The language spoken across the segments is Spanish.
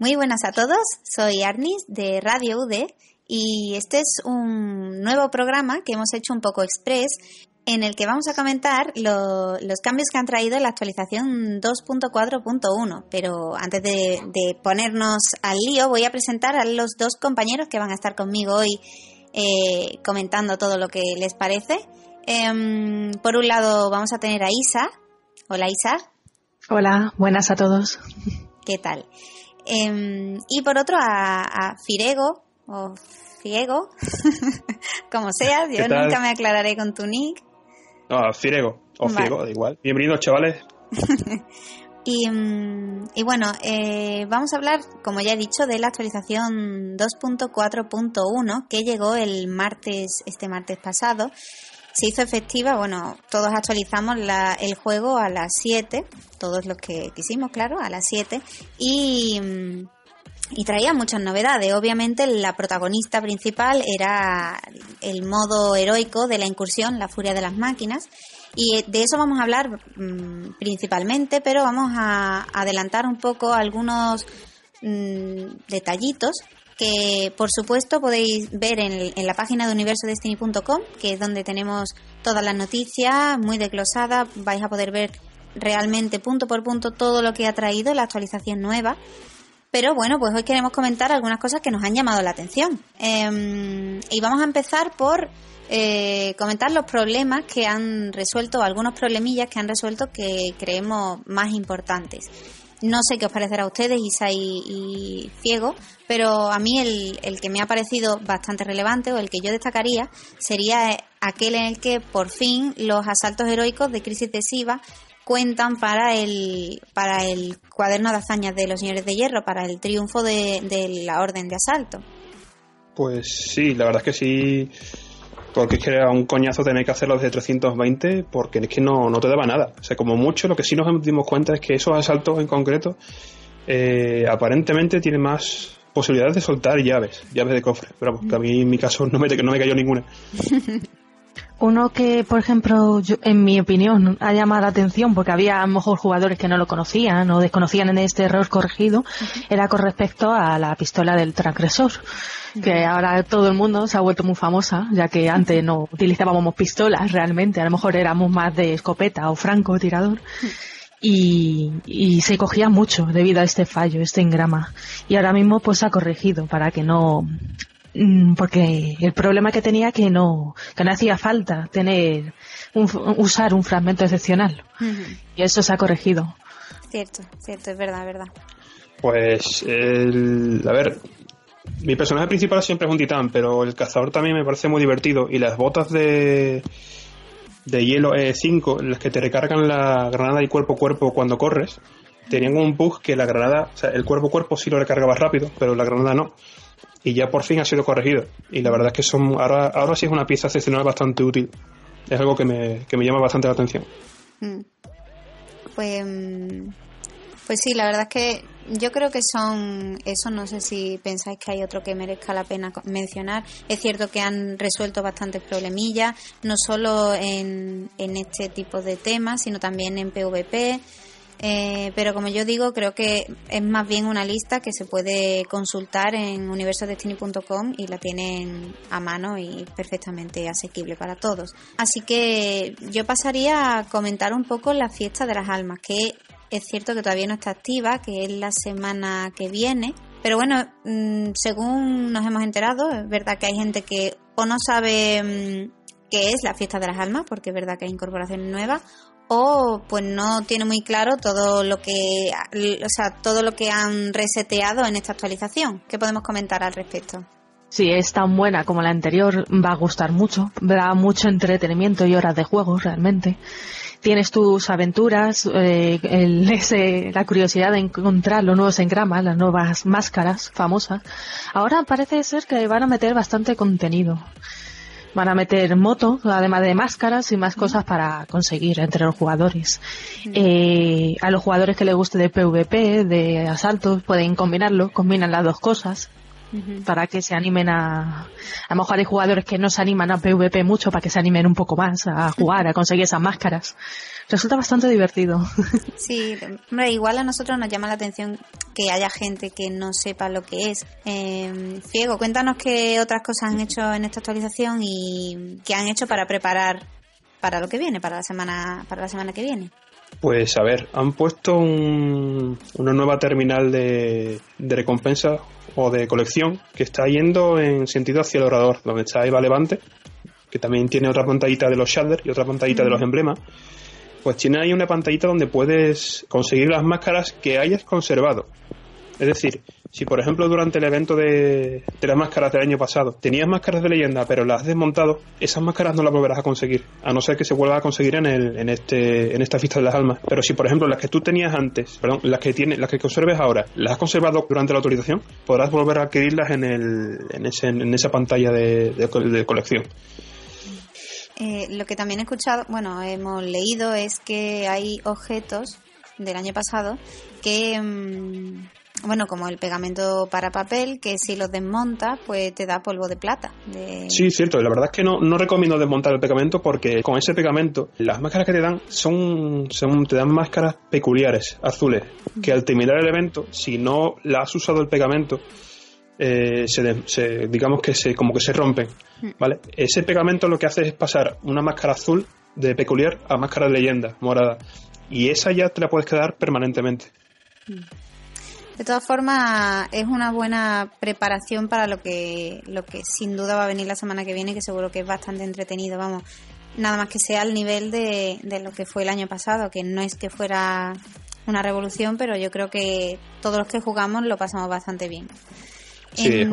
Muy buenas a todos, soy Arnis de Radio UD y este es un nuevo programa que hemos hecho un poco express en el que vamos a comentar los cambios que han traído la actualización 2.4.1. Pero antes de, ponernos al lío, voy a presentar a los dos compañeros que van a estar conmigo hoy eh, comentando todo lo que les parece. Em, por un lado, vamos a tener a Isa. Hola, Isa. Hola, buenas a todos. ¿Qué tal? Em, y por otro a, Firego, o Fiego, como sea, yo nunca me aclararé con tu nick. No, Firego, o Fiego, da igual. Bienvenidos, chavales. y, mm, y, bueno, eh, vamos a hablar, como ya he dicho, de la actualización 2.4.1 que llegó el martes, este martes pasado se hizo efectiva, bueno, todos actualizamos el juego a las 7, todos los que quisimos, claro, a las 7, y, traía muchas novedades. Obviamente la protagonista principal era el modo heroico de la incursión, la furia de las máquinas, y de eso vamos a hablar mm, principalmente, pero vamos a adelantar un poco algunos mm, detallitos que por supuesto podéis ver en, la página de universodestiny.com, que es donde tenemos todas las noticias muy desglosadas, vais a poder ver realmente punto por punto todo lo que ha traído la actualización nueva. Pero bueno, pues hoy queremos comentar algunas cosas que nos han llamado la atención. Em, y vamos a empezar por eh, comentar los problemas que han resuelto, algunos problemillas que han resuelto que creemos más importantes. No sé qué os parecerá a ustedes, Isa y, Fiego, pero a mí el, el, que me ha parecido bastante relevante o el que yo destacaría sería aquel en el que por fin los asaltos heroicos de Crisis de Siva cuentan para el, para el cuaderno de hazañas de los señores de hierro, para el triunfo de, de la orden de asalto. Pues sí, la verdad es que sí porque es que era un coñazo tener que hacerlo desde 320 porque es que no, no te daba nada. O sea, como mucho, lo que sí nos dimos cuenta es que esos asaltos en concreto eh, aparentemente tienen más posibilidades de soltar llaves, llaves de cofre. Pero vamos, que a mí en mi caso no me, no me cayó ninguna. Uno que, por ejemplo, en mi opinión, ha llamado la atención porque había a lo mejor jugadores que no lo conocían o desconocían en este error corregido, era con respecto a la pistola del transgresor, que ahora todo el mundo se ha vuelto muy famosa, ya que antes no utilizábamos pistolas realmente, a lo mejor éramos más de escopeta o franco tirador. Y, y, se cogía mucho debido a este fallo, este engrama. Y ahora mismo pues se ha corregido para que no porque el problema que tenía que no que no hacía falta tener usar un fragmento excepcional. Y eso se ha corregido. Cierto cierto es verdad verdad. Pues a ver mi personaje principal siempre es un titán pero el cazador también me parece muy divertido. Y las botas de de hielo E5 en las que te recargan la granada y cuerpo a cuerpo cuando corres tenían un bug que la granada o sea el cuerpo a cuerpo sí lo recargaba rápido pero la granada no y ya por fin ha sido corregido. Y la verdad es que son ahora, ahora sí es una pieza excepcional bastante útil. Es algo que me, que me llama bastante la atención. Mm. Pues, mm, pues sí, la verdad es que yo creo que son eso. No sé si pensáis que hay otro que merezca la pena mencionar. Es cierto que han resuelto bastantes problemillas, no solo en, en este tipo de temas, sino también en PvP. Eh, pero como yo digo, creo que es más bien una lista que se puede consultar en universodestiny.com y la tienen a mano y perfectamente asequible para todos. Así que yo pasaría a comentar un poco la fiesta de las almas, que es cierto que todavía no está activa, que es la semana que viene. Pero bueno, mm, según nos hemos enterado, es verdad que hay gente que o no sabe mm, qué es la fiesta de las almas, porque es verdad que hay incorporaciones nuevas, o pues no tiene muy claro todo lo que o sea, todo lo que han reseteado en esta actualización. ¿Qué podemos comentar al respecto? Si es tan buena como la anterior, va a gustar mucho, da mucho entretenimiento y horas de juego realmente. Tienes tus aventuras, eh, el, la curiosidad de encontrar los nuevos engramas, las nuevas máscaras famosas. Ahora parece ser que van a meter bastante contenido. Van a meter moto, además de máscaras y más cosas para conseguir entre los jugadores. Eh, a los jugadores que les guste de PvP, de asaltos, pueden combinarlo, combinan las dos cosas para que se animen a... A lo mejor hay jugadores que no se animan a PvP mucho para que se animen un poco más a jugar, a conseguir esas máscaras. Resulta bastante divertido. Sí, hombre, igual a nosotros nos llama la atención que haya gente que no sepa lo que es. Eh, Fiego, cuéntanos qué otras cosas han hecho en esta actualización y qué han hecho para preparar para lo que viene, para la semana, para la semana que viene. Pues a ver, han puesto una nueva terminal de, de recompensa o de colección que está yendo en sentido hacia el orador, donde está Eva Levante, que también tiene otra pantallita de los shaders y otra pantallita de los emblemas. Pues tiene ahí una pantallita donde puedes conseguir las máscaras que hayas conservado. Es decir, si por ejemplo durante el evento de, las máscaras del año pasado tenías máscaras de leyenda pero las has desmontado, esas máscaras no las volverás a conseguir, a no ser que se vuelva a conseguir en, el, en, este, en esta fiesta de las almas. Pero si por ejemplo las que tú tenías antes, perdón, las que tienes, las que conserves ahora, las has conservado durante la autorización, podrás volver a adquirirlas en, el, en, ese, en esa pantalla de, de, colección. Eh, lo que también he escuchado, bueno, hemos leído es que hay objetos del año pasado que mm, bueno, como el pegamento para papel, que si lo desmontas, pues te da polvo de plata. De... Sí, cierto. La verdad es que no, no recomiendo desmontar el pegamento porque con ese pegamento, las máscaras que te dan son, son te dan máscaras peculiares, azules, que al terminar el evento, si no la has usado el pegamento, eh, se, digamos que se, como que se rompen. ¿vale? Ese pegamento lo que hace es pasar una máscara azul de peculiar a máscara de leyenda, morada. Y esa ya te la puedes quedar permanentemente. De todas formas, es una buena preparación para lo que, lo que sin duda va a venir la semana que viene, que seguro que es bastante entretenido, vamos. Nada más que sea al nivel de, de lo que fue el año pasado, que no es que fuera una revolución, pero yo creo que todos los que jugamos lo pasamos bastante bien. Sí,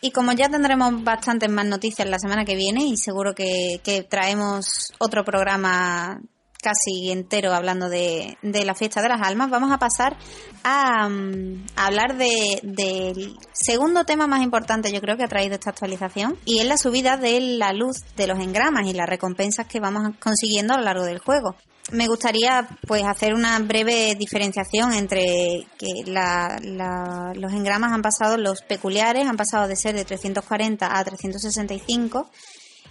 y como ya tendremos bastantes más noticias la semana que viene y seguro que, que traemos otro programa casi entero hablando de, la fiesta de las almas, vamos a pasar a, mm, hablar del segundo tema más importante yo creo que ha traído esta actualización y es la subida de la luz de los engramas y las recompensas que vamos consiguiendo a lo largo del juego. Me gustaría pues hacer una breve diferenciación entre que los engramas han pasado, los peculiares han pasado de ser de 340 a 365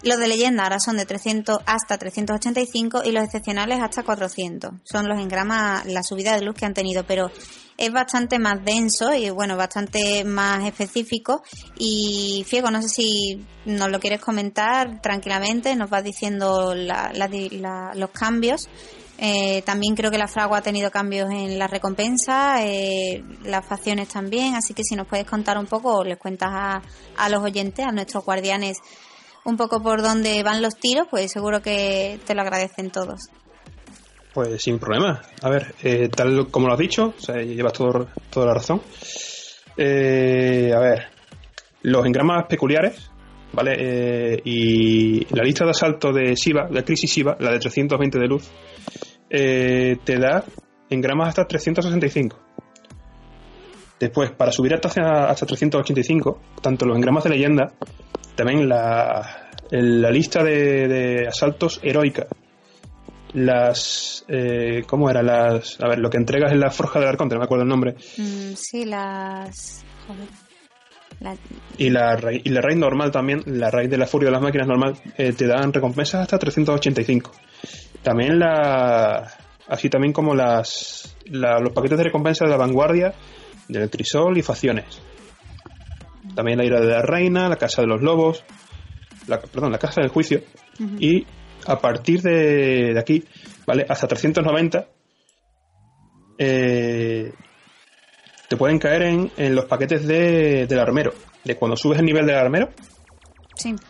los de leyenda ahora son de 300 hasta 385 y los excepcionales hasta 400. Son los engramas, la subida de luz que han tenido, pero es bastante más denso y bueno, bastante más específico. Y Fiego, no sé si nos lo quieres comentar tranquilamente, nos vas diciendo los cambios. Eh, también creo que la fragua ha tenido cambios en la recompensa, eh, las facciones también, así que si nos puedes contar un poco les cuentas a, a los oyentes, a nuestros guardianes, un poco por dónde van los tiros, pues seguro que te lo agradecen todos. Pues sin problema. A ver, eh, tal como lo has dicho, o sea, llevas todo, toda la razón. Eh, a ver, los engramas peculiares, ¿vale? Eh, y la lista de asalto de Siva, de Crisis Siva, la de 320 de luz, te da engramas hasta 365. Después, para subir hasta, hasta 385, tanto los engramas de leyenda también la, la lista de, asaltos heroica. Las. Eh, ¿Cómo era? Las. A ver, lo que entregas en la Forja del Arconte, no me acuerdo el nombre. Mm, sí, las. Joder. Y, la, y la raid normal también, la raid de la furia de las máquinas normal, eh, te dan recompensas hasta 385. También la. Así también como las. los paquetes de recompensa de la vanguardia, del crisol y facciones. También la ira de la reina, la casa de los lobos, la, perdón, la casa del juicio. Y a partir de, aquí, ¿vale? Hasta 390, eh, te pueden caer en, en los paquetes de, del armero. De cuando subes el nivel del armero,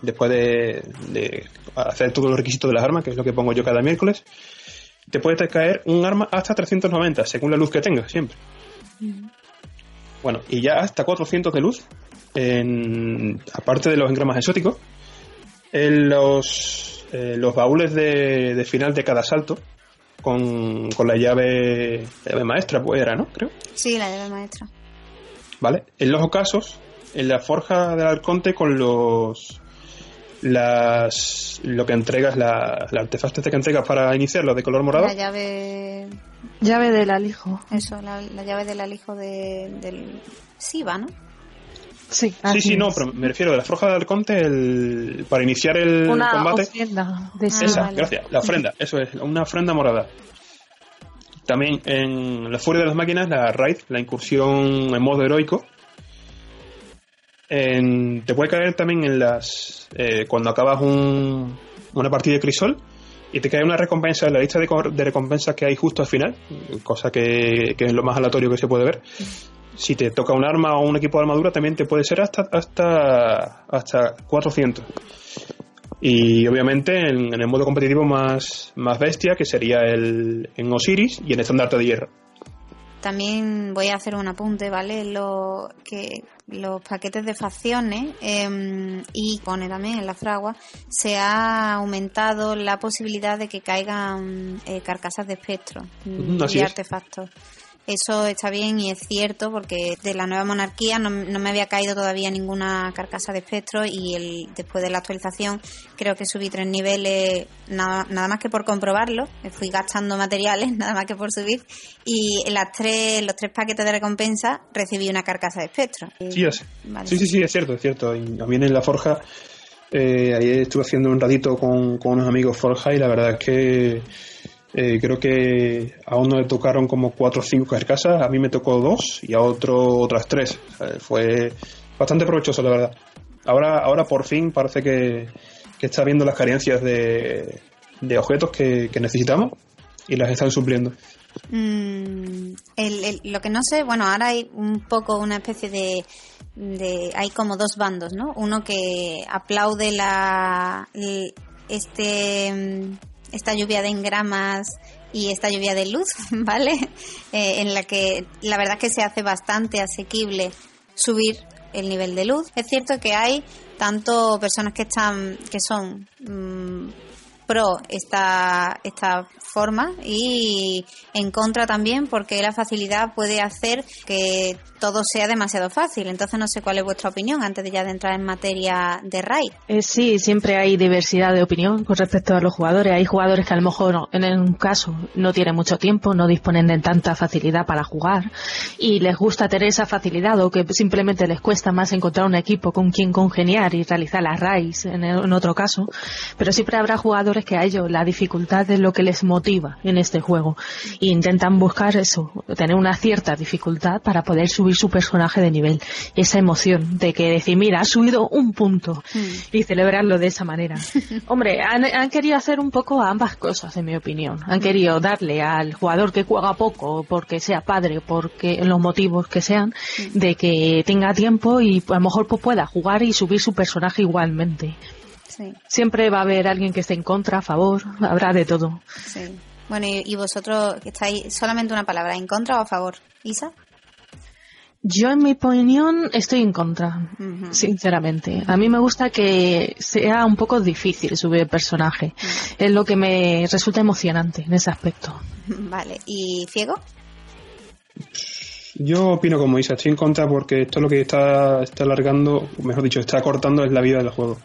después de, de, hacer todos los requisitos de las armas, que es lo que pongo yo cada miércoles, te puede caer un arma hasta 390, según la luz que tengas, siempre. Bueno, y ya hasta 400 de luz, en, aparte de los engramas exóticos, en los, eh, los baúles de, de final de cada salto, con, con la llave, la llave maestra, pues era, ¿no? Creo. Sí, la llave maestra. ¿Vale? En los ocasos, en la forja del arconte con los las lo que entregas la, la artefacto este que entregas para iniciarlo de color morado La llave. Llave del alijo. Eso, la, la llave del alijo de, del Siva, ¿no? Sí, sí así sí no es. pero me refiero de la forja del arconte el, para iniciar el Una combate ofrenda de Ah, Siva. esa vale. gracias la ofrenda eso es una ofrenda morada también en la furia de las máquinas la raid la incursión en modo heroico en- te puede caer también en las eh, cuando acabas un- una partida de crisol y te cae una recompensa en la lista de, de recompensas que hay justo al final cosa que, que es lo más aleatorio que se puede ver. Si te toca un arma o un equipo de armadura también te puede ser hasta hasta hasta 400 y obviamente en, en el modo competitivo más, más bestia que sería el en Osiris y en estandarte de hierro También voy a hacer un apunte, ¿vale? Lo, que los paquetes de facciones em, y pone también en la fragua se ha aumentado la posibilidad de que caigan eh, carcasas de espectro mm, así y es. artefactos. Eso está bien y es cierto porque de la nueva monarquía no, no me había caído todavía ninguna carcasa de espectro y el, después de la actualización creo que subí tres niveles nada, nada más que por comprobarlo. Fui gastando materiales nada más que por subir y en las tres, los tres paquetes de recompensa recibí una carcasa de espectro. sí. Vale. sí sí sí es cierto es cierto y también en la forja eh, ahí estuve haciendo un ratito con, con unos amigos forja y la verdad es que eh, creo que a uno le tocaron como cuatro o cinco carcasas a mí me tocó dos y a otro otras tres. Sea, fue bastante provechoso la verdad. Ahora ahora por fin parece que, que está viendo las carencias de, de objetos que, que necesitamos y las están supliendo. Mm, lo que no sé, bueno, ahora hay un poco una especie de, de- hay como dos bandos, ¿no? Uno que aplaude la este mm, esta lluvia de engramas y esta lluvia de luz, ¿vale? Eh, en la que la verdad es que se hace bastante asequible subir el nivel de luz. Es cierto que hay tanto personas que están que son mm, pro esta, esta forma y en contra también porque la facilidad puede hacer que todo sea demasiado fácil. Entonces no sé cuál es vuestra opinión antes de ya de entrar en materia de raid. Eh, sí, siempre hay diversidad de opinión con respecto a los jugadores. Hay jugadores que a lo mejor no- en un caso no tienen mucho tiempo, no disponen de tanta facilidad para jugar y les gusta tener esa facilidad o que simplemente les cuesta más encontrar un equipo con quien congeniar y realizar las raids en, en otro caso. Pero siempre habrá jugadores que a ellos la dificultad es lo que les motiva en este juego e intentan buscar eso, tener una cierta dificultad para poder subir su personaje de nivel. Esa emoción de que decir, mira, ha subido un punto y celebrarlo de esa manera. Hombre, han, han querido hacer un poco ambas cosas, en mi opinión. Han querido darle al jugador que juega poco, porque sea padre, porque los motivos que sean, de que tenga tiempo y a lo mejor pues, pueda jugar y subir su personaje igualmente. Sí, Siempre va a haber alguien que esté en contra, a favor, habrá de todo. sí. Bueno, y, y vosotros que estáis solamente una palabra, ¿en contra o a favor? Isa. Yo, en mi opinión, estoy en contra, sinceramente. A mí me gusta que sea un poco difícil subir el personaje. Es lo que me resulta emocionante en ese aspecto. Vale, ¿y ciego? Yo opino como Isa, estoy en contra porque esto lo que está, está alargando, mejor dicho, está cortando es la vida del juego.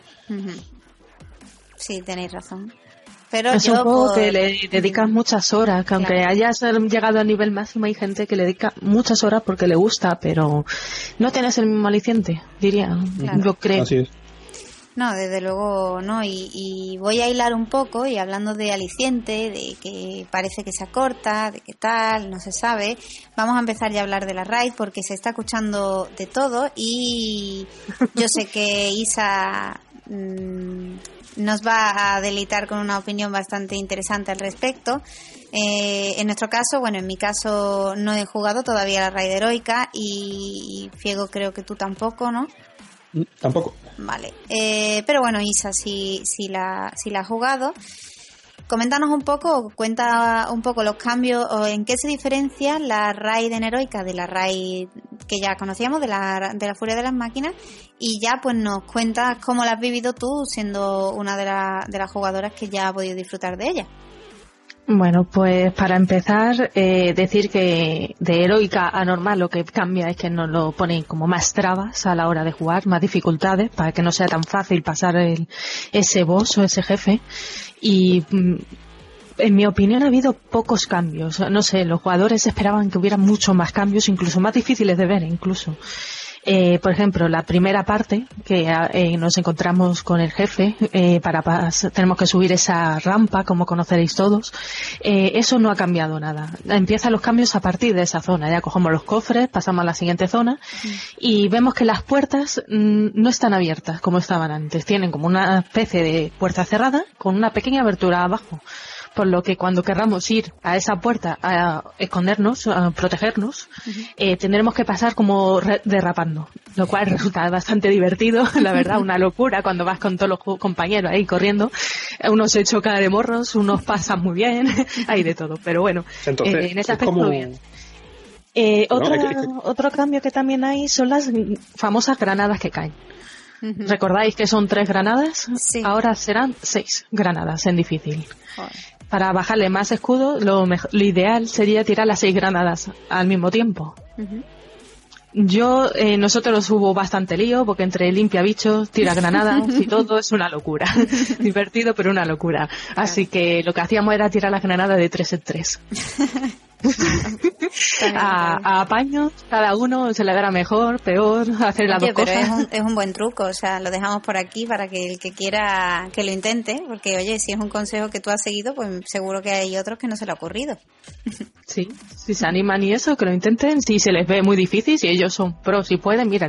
Sí, tenéis razón. Pero es yo un juego por- que le dedicas muchas horas, que aunque Claro. hayas llegado al nivel máximo hay gente que le dedica muchas horas porque le gusta, pero no tienes el mismo aliciente, diría. Claro. Yo creo. Así es. No, desde luego no. Y, y voy a hilar un poco y hablando de aliciente, de que parece que se acorta, de que tal, no se sabe. Vamos a empezar ya a hablar de la raid porque se está escuchando de todo y yo sé que Isa mm, nos va a deleitar con una opinión bastante interesante al respecto. Eh, en nuestro caso, bueno, en mi caso no he jugado todavía la raid heroica y Fiego creo que tú tampoco, ¿no? Mm, Tampoco. Vale. Eh, pero bueno, Isa sí, la, sí la ha jugado. coméntanos un poco, cuenta un poco los cambios o en qué se diferencia la raid en heroica de la raid que ya conocíamos, de la, de la furia de las máquinas, y ya pues nos cuentas cómo la has vivido tú siendo una de, de las jugadoras que ya ha podido disfrutar de ella. Bueno, pues para empezar, eh, decir que de heroica a normal lo que cambia es que nos lo ponen como más trabas a la hora de jugar, más dificultades, para que no sea tan fácil pasar el, ese boss o ese jefe. Y mm, en mi opinión ha habido pocos cambios. No sé, los jugadores esperaban que hubiera muchos más cambios, incluso más difíciles de ver, incluso. Eh, por ejemplo, la primera parte que eh, nos encontramos con el jefe, eh, para tenemos que subir esa rampa, como conoceréis todos. Eh, eso no ha cambiado nada. Empiezan los cambios a partir de esa zona. Ya cogemos los cofres, pasamos a la siguiente zona y vemos que las puertas mm, no están abiertas como estaban antes. Tienen como una especie de puerta cerrada con una pequeña abertura abajo por lo que cuando querramos ir a esa puerta a escondernos, a protegernos, eh, tendremos que pasar como derrapando, lo cual resulta bastante divertido, la verdad, una locura cuando vas con todos los compañeros ahí corriendo, uno se choca de morros, unos pasan muy bien, hay de todo, pero bueno, eh, en ese aspecto bien. Eh, otro, otro cambio que también hay son las famosas granadas que caen. ¿Recordáis que son tres granadas? Ahora serán seis granadas en difícil para bajarle más escudo, lo, ideal sería tirar las seis granadas al mismo tiempo. Yo, eh, nosotros hubo bastante lío, porque entre limpia bichos, tira granadas y todo es una locura. Divertido, pero una locura. Así que lo que hacíamos era tirar las granadas de tres en tres. a, apaños, cada uno se le dará mejor, peor, hacer las dos pero Es un, es un buen truco, o sea, lo dejamos por aquí para que el que quiera que lo intente, porque oye, si es un consejo que tú has seguido, pues seguro que hay otros que no se le ha ocurrido. Sí, si se animan y eso, que lo intenten, si se les ve muy difícil, si ellos son pros y pueden, mira,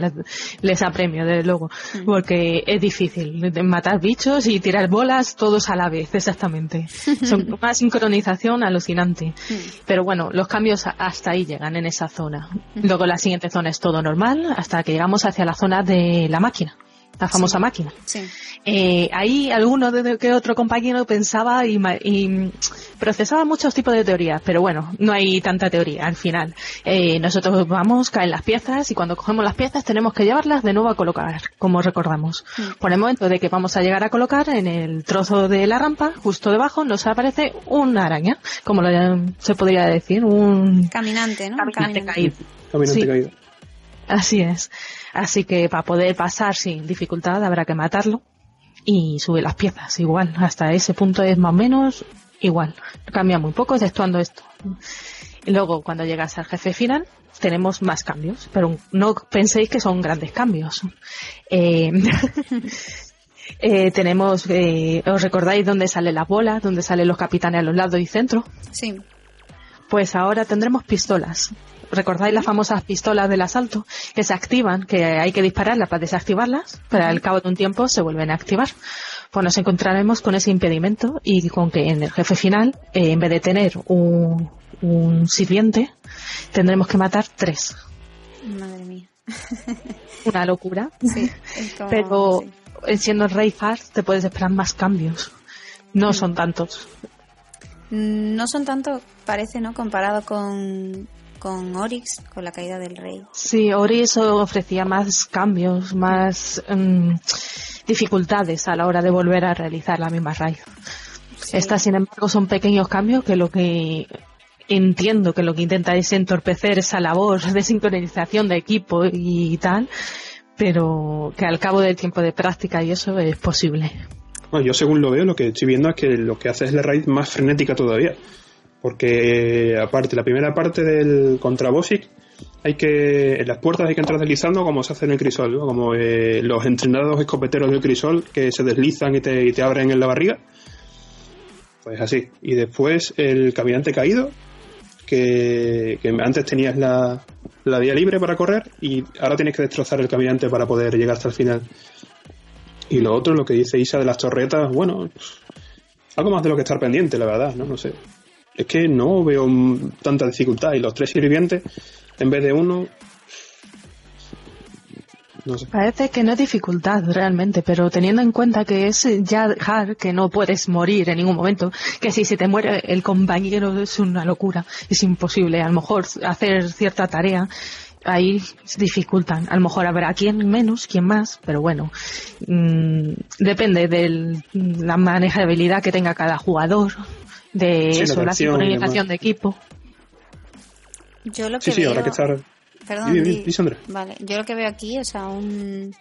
les, apremio, desde luego, mm. porque es difícil matar bichos y tirar bolas todos a la vez, exactamente. Son una sincronización alucinante. Mm. Pero bueno, los cambios hasta ahí llegan en esa zona. Luego la siguiente zona es todo normal hasta que llegamos hacia la zona de la máquina la famosa máquina. Eh, ahí alguno de que otro compañero pensaba y, procesaba muchos tipos de teorías, pero bueno, no hay tanta teoría al final. Eh, nosotros vamos, caen las piezas y cuando cogemos las piezas tenemos que llevarlas de nuevo a colocar, como recordamos. Por el momento de que vamos a llegar a colocar en el trozo de la rampa, justo debajo, nos aparece una araña, como se podría decir, un caminante, ¿no? Caminante, caído. Caminante caído. Así es. Así que para poder pasar sin dificultad habrá que matarlo y subir las piezas igual. Hasta ese punto es más o menos igual. Cambia muy poco exceptuando esto. Y luego cuando llegas al jefe final tenemos más cambios, pero no penséis que son grandes cambios. Eh, eh, tenemos, eh, ¿os recordáis dónde sale la bola, dónde salen los capitanes a los lados y centro? Sí. Pues ahora tendremos pistolas. ¿Recordáis las famosas pistolas del asalto? Que se activan, que hay que dispararlas para desactivarlas, pero al cabo de un tiempo se vuelven a activar. Pues nos encontraremos con ese impedimento y con que en el jefe final, eh, en vez de tener un, sirviente, tendremos que matar tres. Madre mía. Una locura. Sí, pero siendo el Rey te puedes esperar más cambios. No mm. son tantos. No son tantos, parece, ¿no? Comparado con, con Oryx, con la caída del rey. Sí, Oryx ofrecía más cambios, más mm, dificultades a la hora de volver a realizar la misma raid. Estas, sin embargo, son pequeños cambios que lo que entiendo que lo que intenta es entorpecer esa labor de sincronización de equipo y tal, pero que al cabo del tiempo de práctica y eso es posible. Bueno, yo según lo veo, lo que estoy viendo es que lo que hace es la raid más frenética todavía. Porque aparte, la primera parte del contra hay que en las puertas hay que entrar deslizando como se hace en el crisol, como eh, los entrenados escopeteros del crisol que se deslizan y te, y te abren en la barriga. Pues así. Y después el caminante caído, que, antes tenías la, la, vía libre para correr y ahora tienes que destrozar el caminante para poder llegar hasta el final. Y lo otro, lo que dice Isa de las torretas, bueno, algo más de lo que estar pendiente, la verdad, ¿no? No sé es que no veo tanta dificultad. Y los tres sirvientes, en vez de uno, Parece que no es dificultad realmente, pero teniendo en cuenta que es ya hard, que no puedes morir en ningún momento, que si se te muere el compañero es una locura, es imposible a lo mejor hacer cierta tarea, ahí dificultan. A lo mejor habrá quien menos, quien más, pero bueno, mmm, depende de la manejabilidad que tenga cada jugador, de Sí, eso, la sincronización de equipo. Yo lo que Sí, sí, veo... habrá que estar... Perdón, Di, di, di- di, Sandra. Vale, yo lo que veo aquí, o sea, un...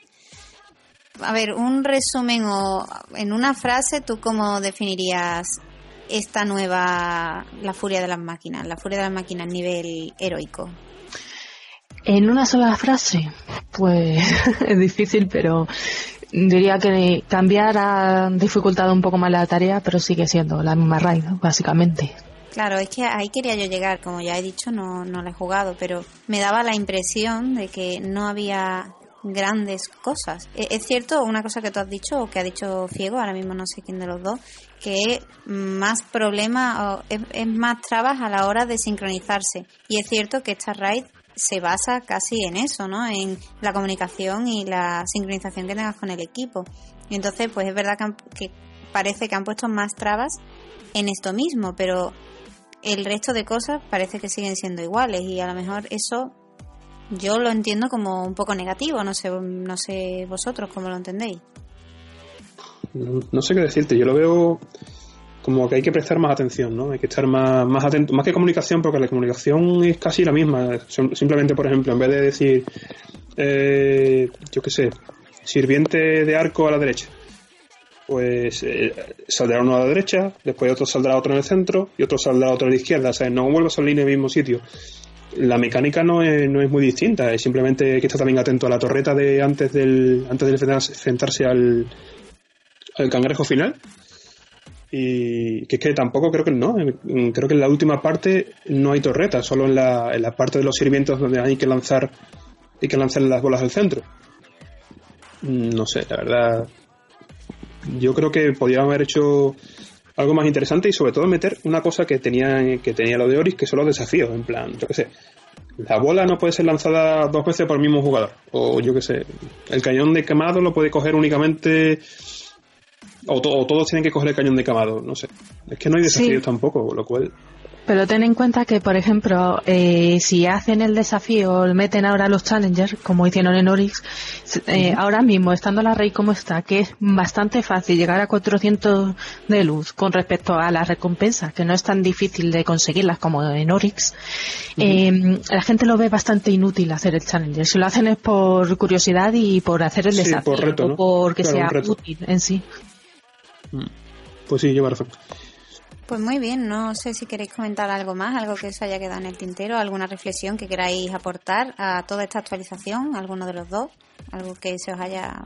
A ver, un resumen o en una frase, ¿tú cómo definirías esta nueva, la furia de las máquinas, la furia de las máquinas a nivel heroico? En una sola frase, pues es difícil, pero diría que cambiar ha dificultado un poco más la tarea, pero sigue siendo la misma raid, básicamente. Claro, es que ahí quería yo llegar, como ya he dicho, no, no la he jugado, pero me daba la impresión de que no había grandes cosas. E- Es cierto, una cosa que tú has dicho, o que ha dicho Fiego, ahora mismo no sé quién de los dos, que es más problema, o es, es más trabas a la hora de sincronizarse. Y es cierto que esta raid se basa casi en eso, ¿no? En la comunicación y la sincronización que tengas con el equipo. Y entonces, pues es verdad que, han- parece que han puesto más trabas en esto mismo, pero el resto de cosas parece que siguen siendo iguales y a lo mejor eso yo lo entiendo como un poco negativo, no sé, no sé vosotros cómo lo entendéis. No sé qué decirte, yo lo veo como que hay que prestar más atención, ¿no? Hay que estar más, más atento, más que comunicación, porque la comunicación es casi la misma. Sim- Simplemente, por ejemplo, en vez de decir, eh, yo qué sé, sirviente de arco a la derecha, pues eh, saldrá uno a la derecha, después otro saldrá otro en el centro y otro saldrá otro a la izquierda, o sea, no vuelve a salir en el mismo sitio. La mecánica no es, no es muy distinta, es simplemente que estar también atento a la torreta de antes del antes de enfrentarse- al, el cangrejo final. Y que es que tampoco creo que no. Creo que en la última parte no hay torreta, solo en la, en la parte de los sirvientos donde hay que lanzar hay que lanzar las bolas al centro. Mm, No sé, la verdad. Yo creo que podrían haber hecho algo más interesante y sobre todo meter una cosa que tenía que tenía lo de Oris, que son los desafíos, en plan, yo qué sé. La bola no puede ser lanzada dos veces por el mismo jugador. O yo qué sé. El cañón de quemado lo puede coger únicamente o, to- o todos tienen que coger el cañón de camado, no sé. Es que no hay Sí. desafíos tampoco, lo cual. Pero ten en cuenta que, por ejemplo, eh, si hacen el desafío, meten ahora los challengers, como hicieron en Oryx, s- eh, ahora mismo, estando la Rey como está, que es bastante fácil llegar a 400 de luz con respecto a las recompensas, que no es tan difícil de conseguirlas como en Oryx, eh, la gente lo ve bastante inútil hacer el challenger. Si lo hacen es por curiosidad y por hacer el Sí, desafío, por reto, o ¿no? porque Claro, sea útil en sí. Pues sí, lleva razón. Pues muy bien, no sé si queréis comentar algo más, algo que os haya quedado en el tintero, alguna reflexión que queráis aportar a toda esta actualización, alguno de los dos, algo que se os haya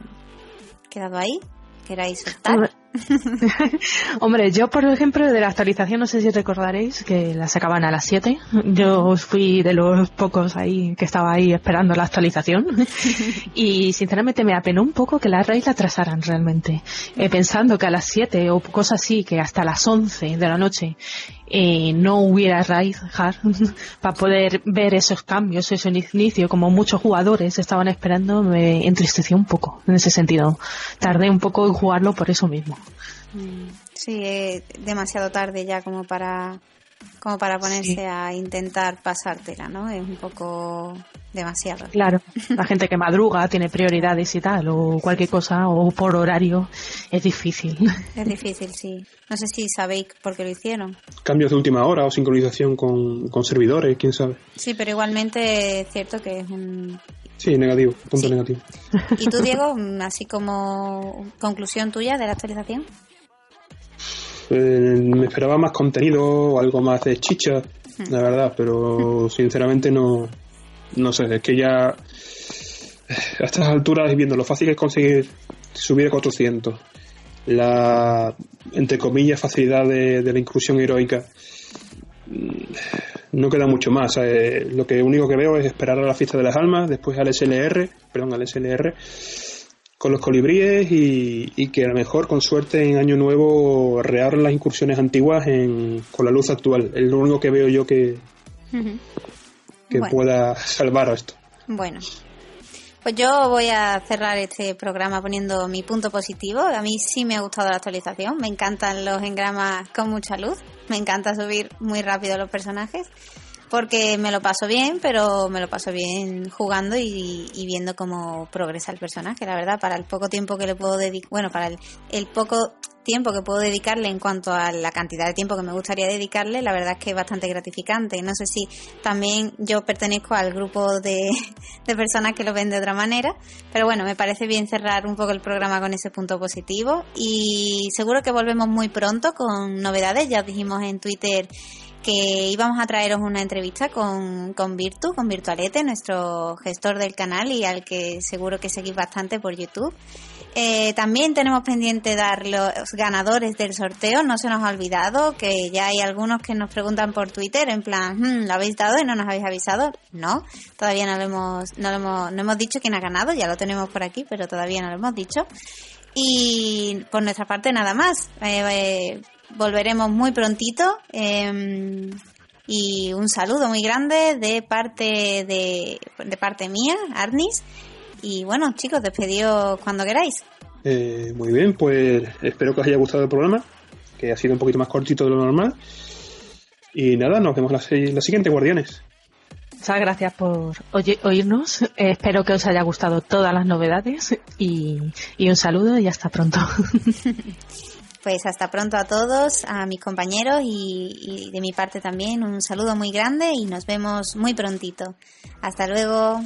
quedado ahí, queráis soltar. Hombre, yo por ejemplo de la actualización no sé si recordaréis que la sacaban a las 7. Yo fui de los pocos ahí que estaba ahí esperando la actualización y sinceramente me apenó un poco que la raid la atrasaran realmente. Eh, pensando que a las 7 o cosas así, que hasta las 11 de la noche eh, no hubiera raid hard para poder ver esos cambios, ese inicio, como muchos jugadores estaban esperando, me entristeció un poco en ese sentido. Tardé un poco en jugarlo por eso mismo. Mm, Sí, es demasiado tarde ya como para como para ponerse Sí. a intentar pasártela, ¿no? Es un poco demasiado. Claro, la gente que madruga tiene prioridades y tal, o cualquier cosa, o por horario, es difícil. Es difícil, sí. No sé si sabéis por qué lo hicieron. Cambios de última hora o sincronización con, con servidores, quién sabe. Sí, pero igualmente es cierto que es un... Sí, negativo, punto Sí. negativo. ¿Y tú, Diego, así como conclusión tuya de la actualización? Eh, me esperaba más contenido o algo más de chicha, la verdad, pero sinceramente no, no sé, es que ya a estas alturas viendo lo fácil que es conseguir subir a 400, la, entre comillas, facilidad de, de la inclusión heroica, mm, no queda mucho más. eh, lo que único que veo es esperar a la fiesta de las almas, después al SLR, perdón, al SLR, con los colibríes y, y que a lo mejor con suerte en año nuevo reabran las incursiones antiguas en, con la luz actual. Es lo único que veo yo que, que Bueno. pueda salvar a esto. Bueno, Pues yo voy a cerrar este programa poniendo mi punto positivo. A mí sí me ha gustado la actualización. Me encantan los engramas con mucha luz. Me encanta subir muy rápido los personajes porque me lo paso bien, pero me lo paso bien jugando y, viendo cómo progresa el personaje, la verdad, para el poco tiempo que le puedo dedicar, bueno, para el, poco tiempo que puedo dedicarle en cuanto a la cantidad de tiempo que me gustaría dedicarle, la verdad es que es bastante gratificante. No sé si también yo pertenezco al grupo de, de, personas que lo ven de otra manera, pero bueno, me parece bien cerrar un poco el programa con ese punto positivo y seguro que volvemos muy pronto con novedades. Ya dijimos en Twitter que íbamos a traeros una entrevista con, con Virtu, con Virtualete, nuestro gestor del canal y al que seguro que seguís bastante por YouTube. Eh, también tenemos pendiente dar los ganadores del sorteo, no se nos ha olvidado que ya hay algunos que nos preguntan por Twitter en plan, hmm, ¿lo habéis dado y no nos habéis avisado? No, todavía no lo hemos, no lo hemos, no hemos dicho quién ha ganado, ya lo tenemos por aquí, pero todavía no lo hemos dicho. Y por nuestra parte nada más. Eh, eh, volveremos muy prontito. Em, y un saludo muy grande de parte de, de parte mía, Arnis. Y bueno, chicos, despedido cuando queráis. Eh, muy bien, pues espero que os haya gustado el programa, que ha sido un poquito más cortito de lo normal. Y nada, nos vemos la, la siguiente, Guardianes. Muchas gracias por oírnos. Eh, espero que os haya gustado todas las novedades y, y un saludo y hasta pronto. Pues hasta pronto a todos, a mis compañeros y, de mi parte también un saludo muy grande y nos vemos muy prontito. Hasta luego.